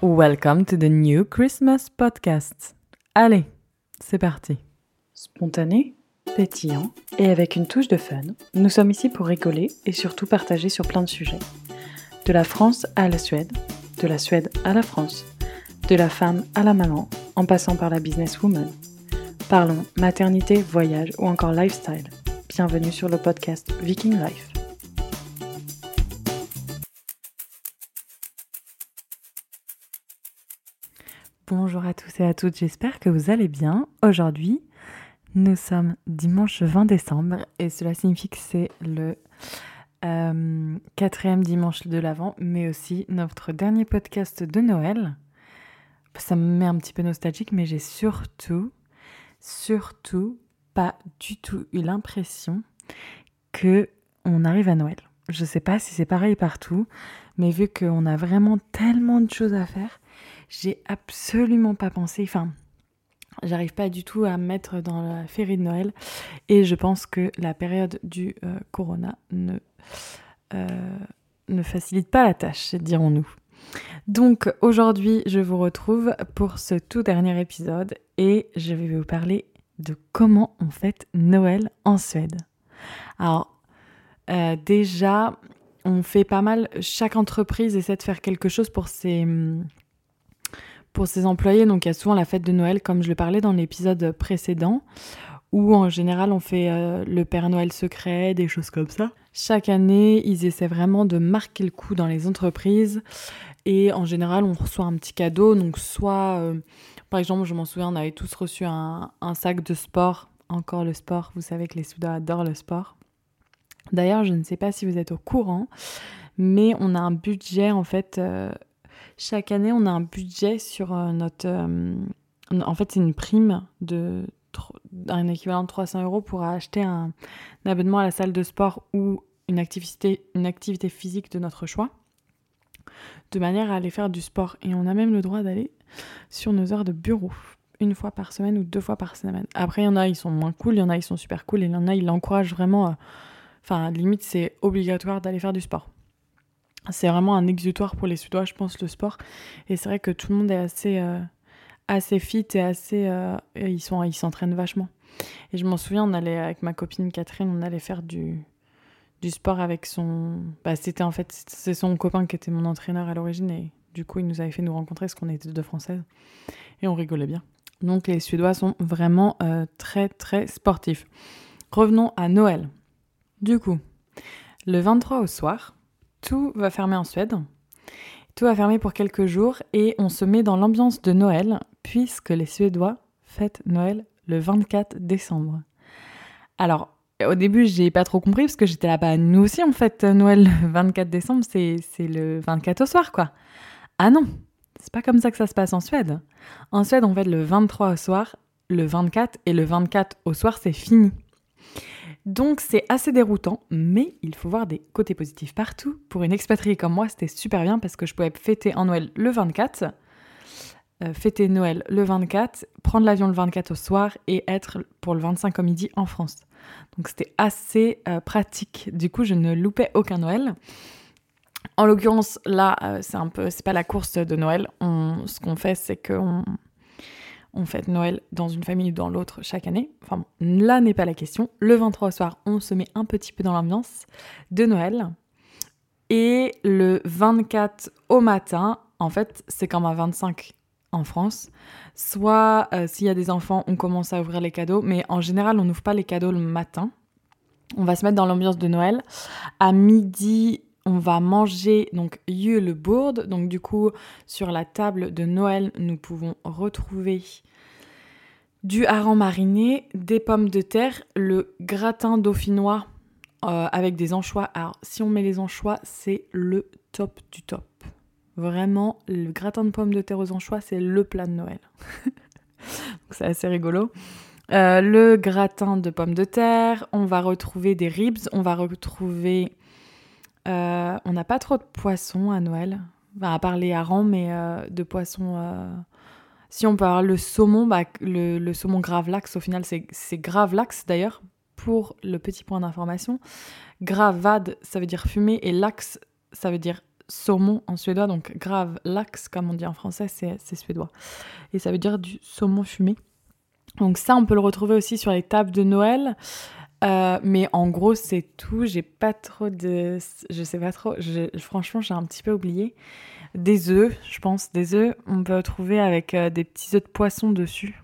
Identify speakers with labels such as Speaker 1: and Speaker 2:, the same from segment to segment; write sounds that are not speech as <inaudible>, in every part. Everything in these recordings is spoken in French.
Speaker 1: Welcome to the new Christmas podcast. Allez, c'est parti.
Speaker 2: Spontané, pétillant et avec une touche de fun, nous sommes ici pour rigoler et surtout partager sur plein de sujets. De la France à la Suède, de la Suède à la France, de la femme à la maman, en passant par la businesswoman. Parlons maternité, voyage ou encore lifestyle. Bienvenue sur le podcast Viking Life.
Speaker 1: Bonjour à tous et à toutes, j'espère que vous allez bien. Aujourd'hui, nous sommes dimanche 20 décembre et cela signifie que c'est le euh, quatrième dimanche de l'Avent, mais aussi notre dernier podcast de Noël. Ça me met un petit peu nostalgique, mais j'ai surtout, surtout pas du tout eu l'impression que on arrive à Noël. Je sais pas si c'est pareil partout, mais vu qu'on a vraiment tellement de choses à faire, j'ai absolument pas pensé, enfin, j'arrive pas du tout à me mettre dans la féerie de Noël et je pense que la période du euh, corona ne, euh, ne facilite pas la tâche, dirons-nous. Donc aujourd'hui, je vous retrouve pour ce tout dernier épisode et je vais vous parler de comment on fête Noël en Suède. Alors, euh, déjà, on fait pas mal, chaque entreprise essaie de faire quelque chose pour ses, pour ses employés. Donc il y a souvent la fête de Noël, comme je le parlais dans l'épisode précédent, où en général on fait euh, le Père Noël secret, des choses comme ça. Chaque année, ils essaient vraiment de marquer le coup dans les entreprises. Et en général, on reçoit un petit cadeau. Donc soit, euh, par exemple, je m'en souviens, on avait tous reçu un, sac de sport. Encore le sport, vous savez que les Soudas adorent le sport. D'ailleurs, je ne sais pas si vous êtes au courant, mais on a un budget en fait euh, chaque année, on a un budget sur euh, notre. Euh, en fait, c'est une prime de un équivalent de 300 euros pour acheter un, abonnement à la salle de sport ou une activité, une activité physique de notre choix, de manière à aller faire du sport. Et on a même le droit d'aller sur nos heures de bureau, une fois par semaine ou deux fois par semaine. Après, il y en a, ils sont moins cool, il y en a, ils sont super cool, et il y en a, ils l'encouragent vraiment. Enfin, limite, c'est obligatoire d'aller faire du sport c'est vraiment un exutoire pour les Suédois, je pense, le sport. Et c'est vrai que tout le monde est assez, euh, assez fit et assez. Euh, ils sont, ils s'entraînent vachement. Et je m'en souviens, on allait avec ma copine Catherine, on allait faire du, du sport avec son. Bah, c'était en fait, c'est son copain qui était mon entraîneur à l'origine et du coup, il nous avait fait nous rencontrer parce qu'on était deux françaises et on rigolait bien. Donc, les Suédois sont vraiment euh, très très sportifs. Revenons à Noël. Du coup, le 23 au soir, tout va fermer en Suède. Tout va fermer pour quelques jours et on se met dans l'ambiance de Noël puisque les Suédois fêtent Noël le 24 décembre. Alors, au début, j'ai pas trop compris parce que j'étais là, bas nous aussi on fête Noël le 24 décembre, c'est le 24 au soir quoi. Ah non, c'est pas comme ça que ça se passe en Suède. En Suède, on fête le 23 au soir, le 24 et le 24 au soir, c'est fini. Donc c'est assez déroutant, mais il faut voir des côtés positifs partout. Pour une expatriée comme moi, c'était super bien parce que je pouvais fêter en Noël le 24, euh, fêter Noël le 24, prendre l'avion le 24 au soir et être pour le 25 au midi en France. Donc c'était assez euh, pratique. Du coup, je ne loupais aucun Noël. En l'occurrence, là, euh, c'est un peu, c'est pas la course de Noël. ce qu'on fait, c'est qu'on on fête Noël dans une famille ou dans l'autre chaque année. Enfin, là n'est pas la question. Le 23 au soir, on se met un petit peu dans l'ambiance de Noël. Et le 24 au matin, en fait, c'est comme un 25 en France. Soit euh, s'il y a des enfants, on commence à ouvrir les cadeaux, mais en général, on n'ouvre pas les cadeaux le matin. On va se mettre dans l'ambiance de Noël. À midi, on va manger donc le bourde. Donc du coup, sur la table de Noël, nous pouvons retrouver du hareng mariné, des pommes de terre, le gratin dauphinois euh, avec des anchois. Alors si on met les anchois, c'est le top du top. Vraiment, le gratin de pommes de terre aux anchois, c'est le plat de Noël. <laughs> c'est assez rigolo. Euh, le gratin de pommes de terre, on va retrouver des ribs, on va retrouver euh, on n'a pas trop de poissons à Noël. à part les harengs, mais euh, de poissons. Euh, si on peut avoir le saumon, bah, le, saumon gravlax, au final, c'est gravlax d'ailleurs, pour le petit point d'information. Gravade, ça veut dire fumé, et lax, ça veut dire saumon en suédois, donc grave lax comme on dit en français, c'est suédois. Et ça veut dire du saumon fumé. Donc ça, on peut le retrouver aussi sur les tables de Noël. Euh, mais en gros, c'est tout. J'ai pas trop de. Je sais pas trop. Franchement, j'ai un petit peu oublié. Des œufs, je pense. Des œufs, on peut trouver avec euh, des petits œufs de poisson dessus.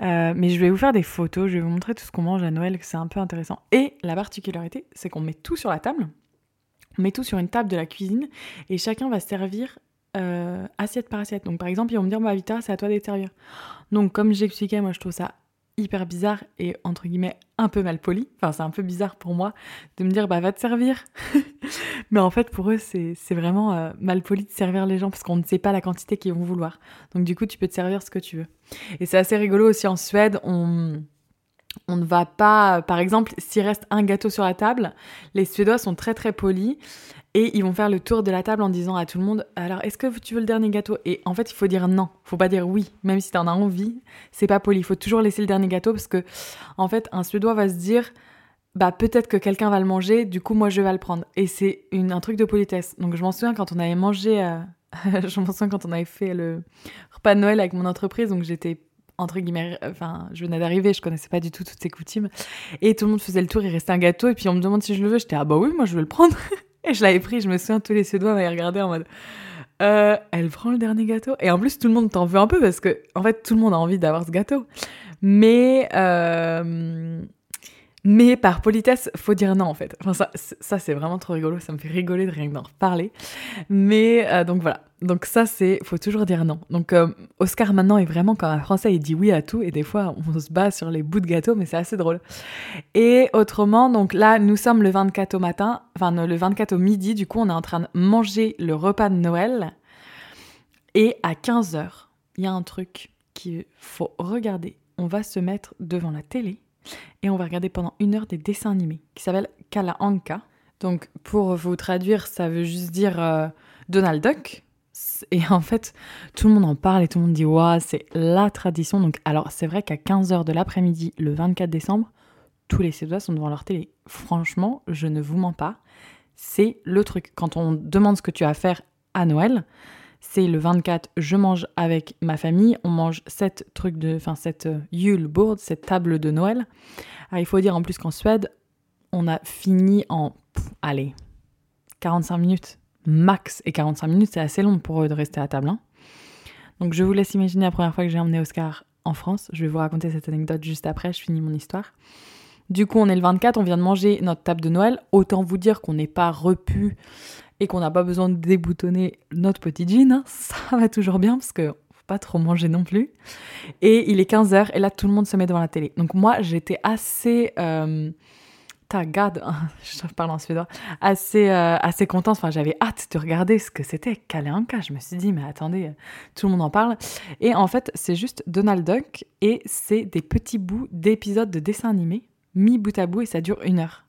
Speaker 1: Euh, mais je vais vous faire des photos, je vais vous montrer tout ce qu'on mange à Noël, que c'est un peu intéressant. Et la particularité, c'est qu'on met tout sur la table, on met tout sur une table de la cuisine, et chacun va servir assiette par assiette. Donc par exemple, ils vont me dire, bah Vita, c'est à toi d'être servir. Donc comme j'expliquais, moi je trouve ça hyper bizarre et entre guillemets un peu mal poli. Enfin, c'est un peu bizarre pour moi de me dire bah va te servir. <laughs> Mais en fait, pour eux, c'est vraiment euh, mal poli de servir les gens parce qu'on ne sait pas la quantité qu'ils vont vouloir. Donc du coup, tu peux te servir ce que tu veux. Et c'est assez rigolo aussi en Suède, on on ne va pas, par exemple, s'il reste un gâteau sur la table, les Suédois sont très très polis et ils vont faire le tour de la table en disant à tout le monde alors est-ce que tu veux le dernier gâteau? Et en fait, il faut dire non, faut pas dire oui, même si tu en as envie, c'est pas poli, il faut toujours laisser le dernier gâteau parce que en fait, un Suédois va se dire bah peut-être que quelqu'un va le manger, du coup moi je vais le prendre et c'est un truc de politesse. Donc je m'en souviens quand on avait mangé euh, <laughs> je m'en souviens quand on avait fait le repas de Noël avec mon entreprise, donc j'étais entre guillemets, enfin, je venais d'arriver, je connaissais pas du tout toutes ces coutumes. Et tout le monde faisait le tour, il restait un gâteau, et puis on me demande si je le veux. J'étais, ah bah oui, moi je veux le prendre. <laughs> et je l'avais pris, je me souviens, tous les Suédois m'avaient regardé en mode, euh, elle prend le dernier gâteau. Et en plus, tout le monde t'en veut un peu parce que, en fait, tout le monde a envie d'avoir ce gâteau. Mais, euh, mais par politesse, faut dire non en fait. Enfin, ça, ça c'est vraiment trop rigolo, ça me fait rigoler de rien d'en reparler. Mais euh, donc voilà, donc ça c'est, faut toujours dire non. Donc euh, Oscar maintenant est vraiment comme un français, il dit oui à tout et des fois on se bat sur les bouts de gâteau, mais c'est assez drôle. Et autrement, donc là nous sommes le 24 au matin, enfin le 24 au midi, du coup on est en train de manger le repas de Noël. Et à 15h, il y a un truc qu'il faut regarder. On va se mettre devant la télé et on va regarder pendant une heure des dessins animés qui s'appellent Kala Anka. Donc pour vous traduire, ça veut juste dire euh, Donald Duck. Et en fait, tout le monde en parle et tout le monde dit Waouh, c'est la tradition. Donc, alors, c'est vrai qu'à 15h de l'après-midi, le 24 décembre, tous les Suédois sont devant leur télé. Franchement, je ne vous mens pas. C'est le truc. Quand on demande ce que tu as à faire à Noël, c'est le 24, je mange avec ma famille, on mange cette truc de, enfin cette euh, Yule board, cette table de Noël. Ah, il faut dire en plus qu'en Suède, on a fini en, allez, 45 minutes max. Et 45 minutes, c'est assez long pour eux de rester à table. Hein. Donc je vous laisse imaginer la première fois que j'ai emmené Oscar en France. Je vais vous raconter cette anecdote juste après, je finis mon histoire. Du coup, on est le 24, on vient de manger notre table de Noël. Autant vous dire qu'on n'est pas repu et qu'on n'a pas besoin de déboutonner notre petit jean, hein, <laughs> ça va toujours bien parce que faut pas trop manger non plus. Et il est 15h et là tout le monde se met devant la télé. Donc moi j'étais assez euh, tagad, <laughs> je parle en suédois, assez, euh, assez contente. Enfin, j'avais hâte de regarder ce que c'était Kalanka. Je me suis dit, mais attendez, tout le monde en parle. Et en fait, c'est juste Donald Duck et c'est des petits bouts d'épisodes de dessins animés mis bout à bout et ça dure une heure.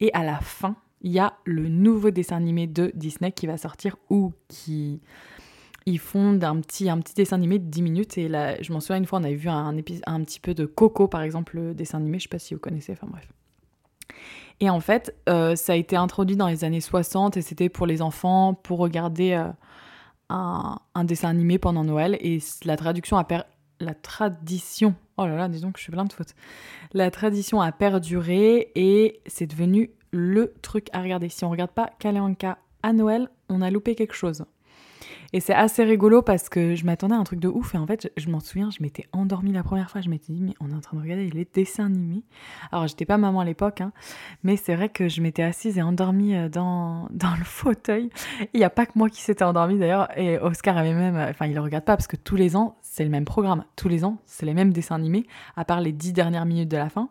Speaker 1: Et à la fin, il y a le nouveau dessin animé de Disney qui va sortir ou qui ils font un petit, un petit dessin animé de 10 minutes. Et là, je m'en souviens une fois, on avait vu un, un petit peu de Coco, par exemple, le dessin animé. Je sais pas si vous connaissez, enfin bref. Et en fait, euh, ça a été introduit dans les années 60 et c'était pour les enfants, pour regarder euh, un, dessin animé pendant Noël. Et la traduction la tradition, oh là là, disons que je suis plein de fautes. La tradition a perduré et c'est devenu le truc à regarder. Si on regarde pas Kaléanka à Noël, on a loupé quelque chose. Et c'est assez rigolo parce que je m'attendais à un truc de ouf et en fait, je, m'en souviens, je m'étais endormie la première fois. Je m'étais dit, mais on est en train de regarder les dessins animés. Alors, j'étais pas maman à l'époque, hein, mais c'est vrai que je m'étais assise et endormie euh, dans, <laughs> dans le fauteuil. Il n'y a pas que moi qui s'étais endormie d'ailleurs. Et Oscar avait même, euh, enfin, il le regarde pas parce que tous les ans, c'est le même programme. Tous les ans, c'est les mêmes dessins animés, à part les dix dernières minutes de la fin.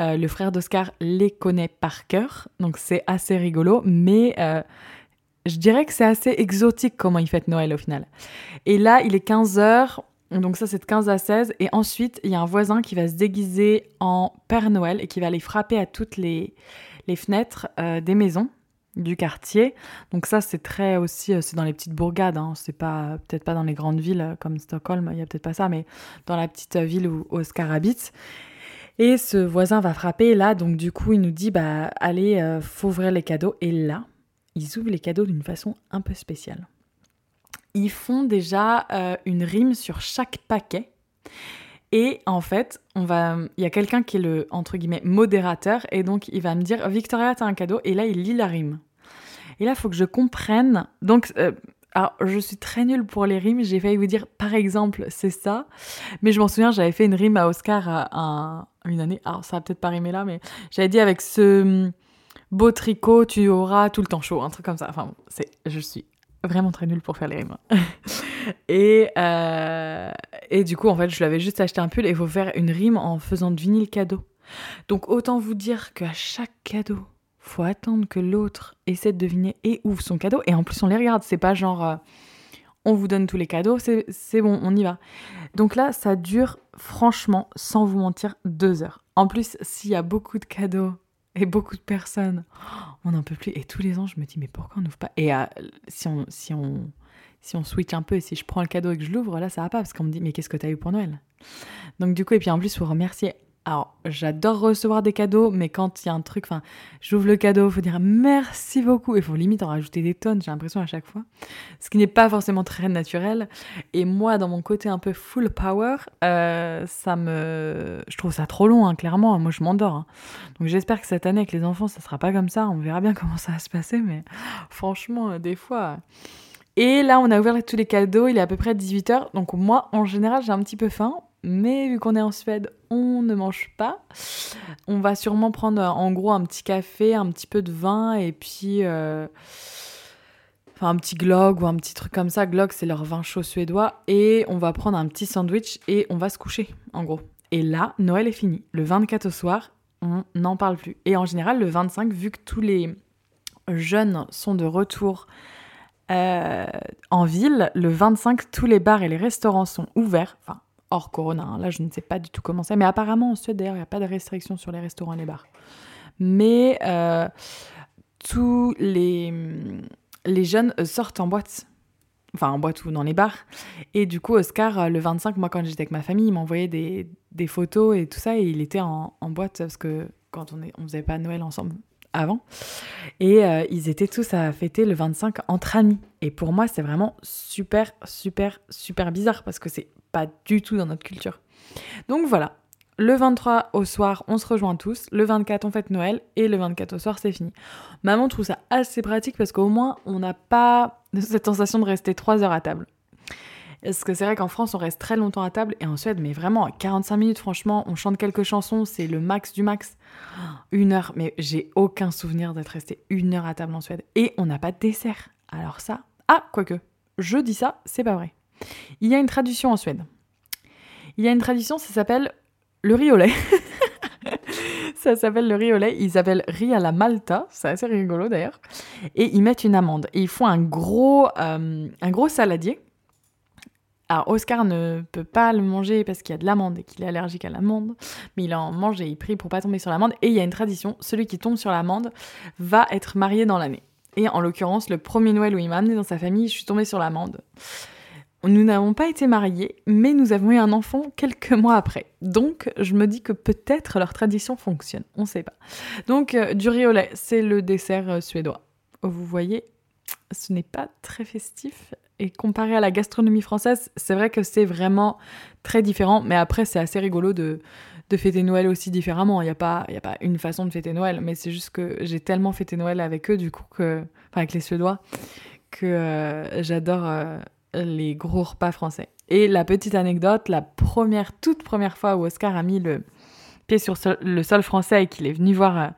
Speaker 1: Euh, le frère d'Oscar les connaît par cœur, donc c'est assez rigolo, mais euh, je dirais que c'est assez exotique comment il fête Noël au final. Et là, il est 15h, donc ça c'est de 15 à 16, et ensuite il y a un voisin qui va se déguiser en Père Noël et qui va aller frapper à toutes les, fenêtres euh, des maisons du quartier. Donc ça c'est très aussi, c'est dans les petites bourgades, hein. c'est pas peut-être pas dans les grandes villes comme Stockholm, il y a peut-être pas ça, mais dans la petite ville où Oscar habite. Et ce voisin va frapper là, donc du coup il nous dit bah allez, euh, faut ouvrir les cadeaux. Et là, ils ouvrent les cadeaux d'une façon un peu spéciale. Ils font déjà euh, une rime sur chaque paquet. Et en fait, on va, il y a quelqu'un qui est le entre guillemets modérateur et donc il va me dire Victoria, t'as un cadeau et là il lit la rime. Et là, il faut que je comprenne. Donc, euh, alors, je suis très nulle pour les rimes. J'ai failli vous dire, par exemple, c'est ça. Mais je m'en souviens, j'avais fait une rime à Oscar à, une année. Alors, ça va peut-être pas rimer là, mais j'avais dit avec ce hum, beau tricot, tu auras tout le temps chaud. Un truc comme ça. Enfin, c'est, je suis vraiment très nulle pour faire les rimes. <laughs> et, euh, et du coup, en fait, je l'avais juste acheté un pull et il faut faire une rime en faisant deviner le cadeau. Donc, autant vous dire qu'à chaque cadeau, faut attendre que l'autre essaie de deviner et ouvre son cadeau. Et en plus, on les regarde. C'est pas genre, euh, on vous donne tous les cadeaux, c'est bon, on y va. Donc là, ça dure, franchement, sans vous mentir, deux heures. En plus, s'il y a beaucoup de cadeaux et beaucoup de personnes, on n'en peut plus. Et tous les ans, je me dis, mais pourquoi on n'ouvre pas? Et euh, si, on, si, on, si on switch un peu et si je prends le cadeau et que je l'ouvre, là, ça va pas parce qu'on me dit, mais qu'est-ce que tu as eu pour Noël? Donc du coup, et puis en plus, faut remercier alors, j'adore recevoir des cadeaux, mais quand il y a un truc, enfin, j'ouvre le cadeau, il faut dire merci beaucoup. Il faut limite en rajouter des tonnes, j'ai l'impression à chaque fois. Ce qui n'est pas forcément très naturel. Et moi, dans mon côté un peu full power, euh, ça me. Je trouve ça trop long, hein, clairement. Moi, je m'endors. Hein. Donc, j'espère que cette année, avec les enfants, ça sera pas comme ça. On verra bien <laughs> comment ça va se passer, mais franchement, euh, des fois. Et là, on a ouvert tous les cadeaux, il est à peu près 18h. Donc, moi, en général, j'ai un petit peu faim mais vu qu'on est en Suède, on ne mange pas. On va sûrement prendre en gros un petit café, un petit peu de vin et puis euh, enfin un petit glog ou un petit truc comme ça. Glog, c'est leur vin chaud suédois et on va prendre un petit sandwich et on va se coucher en gros. Et là, Noël est fini. Le 24 au soir, on n'en parle plus. Et en général, le 25, vu que tous les jeunes sont de retour euh, en ville, le 25, tous les bars et les restaurants sont ouverts. Enfin, hors Corona. Hein. Là, je ne sais pas du tout comment c'est. Mais apparemment, en Suède, d'ailleurs, il n'y a pas de restrictions sur les restaurants et les bars. Mais euh, tous les, les jeunes sortent en boîte. Enfin, en boîte ou dans les bars. Et du coup, Oscar, euh, le 25, moi, quand j'étais avec ma famille, il m'envoyait des, des, photos et tout ça. Et il était en, en boîte parce que quand on ne on faisait pas Noël ensemble avant. Et euh, ils étaient tous à fêter le 25 entre amis. Et pour moi, c'est vraiment super, super, super bizarre parce que c'est pas du tout dans notre culture. Donc voilà, le 23 au soir, on se rejoint tous. Le 24, on fête Noël. Et le 24 au soir, c'est fini. Maman trouve ça assez pratique parce qu'au moins, on n'a pas cette sensation de rester 3 heures à table. Parce que c'est vrai qu'en France, on reste très longtemps à table. Et en Suède, mais vraiment, 45 minutes, franchement, on chante quelques chansons. C'est le max du max. Une heure. Mais j'ai aucun souvenir d'être resté une heure à table en Suède. Et on n'a pas de dessert. Alors ça. Ah, quoique. Je dis ça, c'est pas vrai. Il y a une tradition en Suède. Il y a une tradition, ça s'appelle le riz au lait. <laughs> ça s'appelle le riz au lait. Ils s'appellent riz à la Malta. C'est assez rigolo d'ailleurs. Et ils mettent une amande. Et ils font un gros, euh, un gros saladier. Alors Oscar ne peut pas le manger parce qu'il y a de l'amande et qu'il est allergique à l'amande, mais il en mange et il prie pour pas tomber sur l'amande. Et il y a une tradition, celui qui tombe sur l'amande va être marié dans l'année. Et en l'occurrence, le premier Noël où il m'a amené dans sa famille, je suis tombée sur l'amande. Nous n'avons pas été mariés, mais nous avons eu un enfant quelques mois après. Donc, je me dis que peut-être leur tradition fonctionne. On ne sait pas. Donc, euh, du riz au lait, c'est le dessert euh, suédois. Vous voyez, ce n'est pas très festif. Et comparé à la gastronomie française, c'est vrai que c'est vraiment très différent. Mais après, c'est assez rigolo de, de fêter Noël aussi différemment. Il n'y a, pas, a pas une façon de fêter Noël. Mais c'est juste que j'ai tellement fêté Noël avec eux, du coup, que, enfin, avec les Suédois, que euh, j'adore les gros repas français. Et la petite anecdote, la première, toute première fois où Oscar a mis le pied sur le sol français et qu'il est venu voir euh,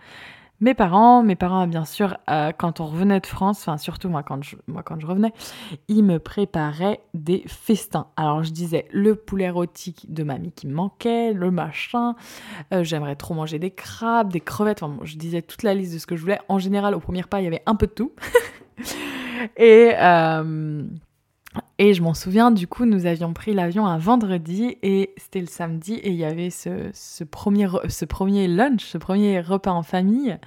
Speaker 1: mes parents, mes parents, bien sûr, euh, quand on revenait de France, enfin surtout moi quand, je, moi quand je revenais, ils me préparaient des festins. Alors je disais le poulet rôti de mamie qui me manquait, le machin, euh, j'aimerais trop manger des crabes, des crevettes, enfin je disais toute la liste de ce que je voulais. En général, au premier pas, il y avait un peu de tout. <laughs> et... Et je m'en souviens, du coup, nous avions pris l'avion un vendredi et c'était le samedi et il y avait ce, premier, ce premier lunch, ce premier repas en famille.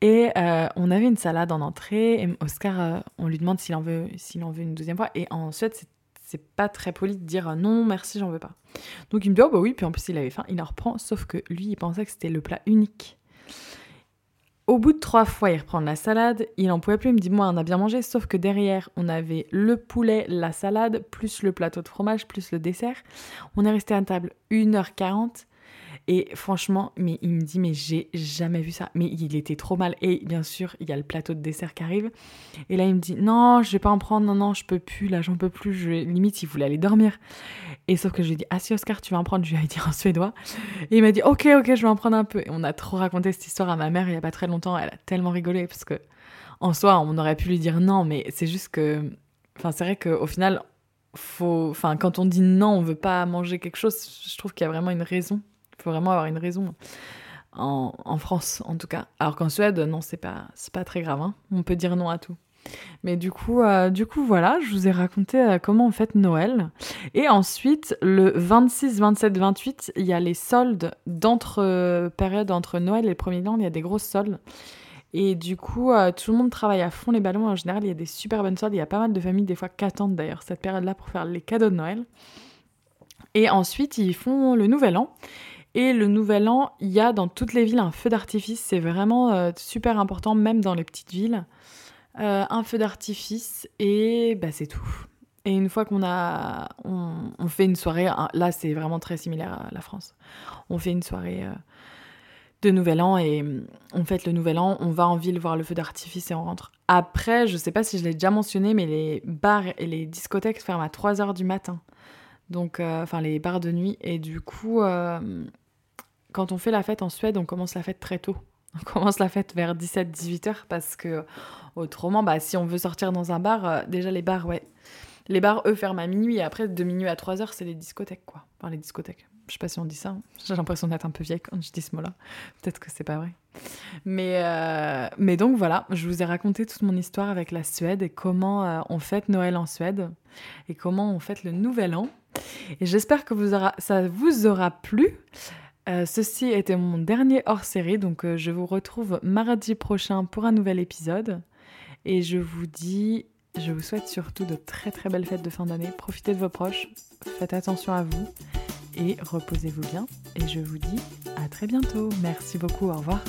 Speaker 1: Et euh, on avait une salade en entrée et Oscar, euh, on lui demande s'il en, veut, s'il en veut une deuxième fois. Et en Suède, c'est, c'est pas très poli de dire non, merci, j'en veux pas. Donc il me dit, oh bah oui, puis en plus il avait faim, il en reprend, sauf que lui, il pensait que c'était le plat unique. Au bout de trois fois, il reprend la salade, il en pouvait plus, il me dit moi on a bien mangé, sauf que derrière on avait le poulet, la salade, plus le plateau de fromage, plus le dessert. On est resté à table 1h40 et franchement, mais il me dit, mais j'ai jamais vu ça. Mais il était trop mal. Et bien sûr, il y a le plateau de dessert qui arrive. Et là, il me dit, non, je vais pas en prendre, non, non, je peux plus, là, j'en peux plus. Je... Limite, il voulait aller dormir. Et sauf que je lui ai dit, ah si, Oscar, tu vas en prendre, je lui ai dit en suédois. Et il m'a dit, ok, ok, je vais en prendre un peu. Et on a trop raconté cette histoire à ma mère il y a pas très longtemps. Elle a tellement rigolé parce que, en soi, on aurait pu lui dire non, mais c'est juste que. Enfin, c'est vrai qu'au final, faut. Enfin, quand on dit non, on veut pas manger quelque chose, je trouve qu'il y a vraiment une raison. Il faut vraiment avoir une raison. En, France, en tout cas. Alors qu'en Suède, non, c'est pas, pas très grave. Hein. On peut dire non à tout. Mais du coup, euh, du coup, voilà, je vous ai raconté euh, comment on fête Noël. Et ensuite, le 26, 27, 28, il y a les soldes d'entre euh, périodes entre Noël et le premier er il y a des grosses soldes. Et du coup, tout le monde travaille à fond les ballons. En général, il y a des super bonnes soldes. Il y a pas mal de familles, des fois, qui attendent d'ailleurs cette période-là pour faire les cadeaux de Noël. Et ensuite, ils font le nouvel an. Et le nouvel an, il y a dans toutes les villes un feu d'artifice. C'est vraiment euh, super important, même dans les petites villes. Euh, un feu d'artifice et bah, c'est tout. Et une fois qu'on a, on, fait une soirée, là c'est vraiment très similaire à la France. On fait une soirée euh, de Nouvel An et on fête le Nouvel An, on va en ville voir le feu d'artifice et on rentre. Après, je sais pas si je l'ai déjà mentionné, mais les bars et les discothèques ferment à 3h du matin. Donc, enfin les bars de nuit. Et du coup, quand on fait la fête en Suède, on commence la fête très tôt. <laughs> On commence la fête vers 17-18 heures parce que autrement, bah, si on veut sortir dans un bar, euh, déjà les bars, ouais. Les bars, eux, ferment à minuit et après, de minuit à 3 heures, c'est les discothèques, quoi. Enfin, les discothèques. Je sais pas si on dit ça. Hein. J'ai l'impression d'être un peu vieille quand je dis ce mot-là. Peut-être que c'est pas vrai. Mais, euh, mais donc voilà, je vous ai raconté toute mon histoire avec la Suède et comment euh, on fête Noël en Suède et comment on fête le Nouvel An. Et j'espère que ça vous aura plu. Euh, ceci était mon dernier hors-série, donc euh, je vous retrouve mardi prochain pour un nouvel épisode. Et je vous dis, je vous souhaite surtout de très très belles fêtes de fin d'année. Profitez de vos proches, faites attention à vous et reposez-vous bien. Et je vous dis à très bientôt. Merci beaucoup, au revoir.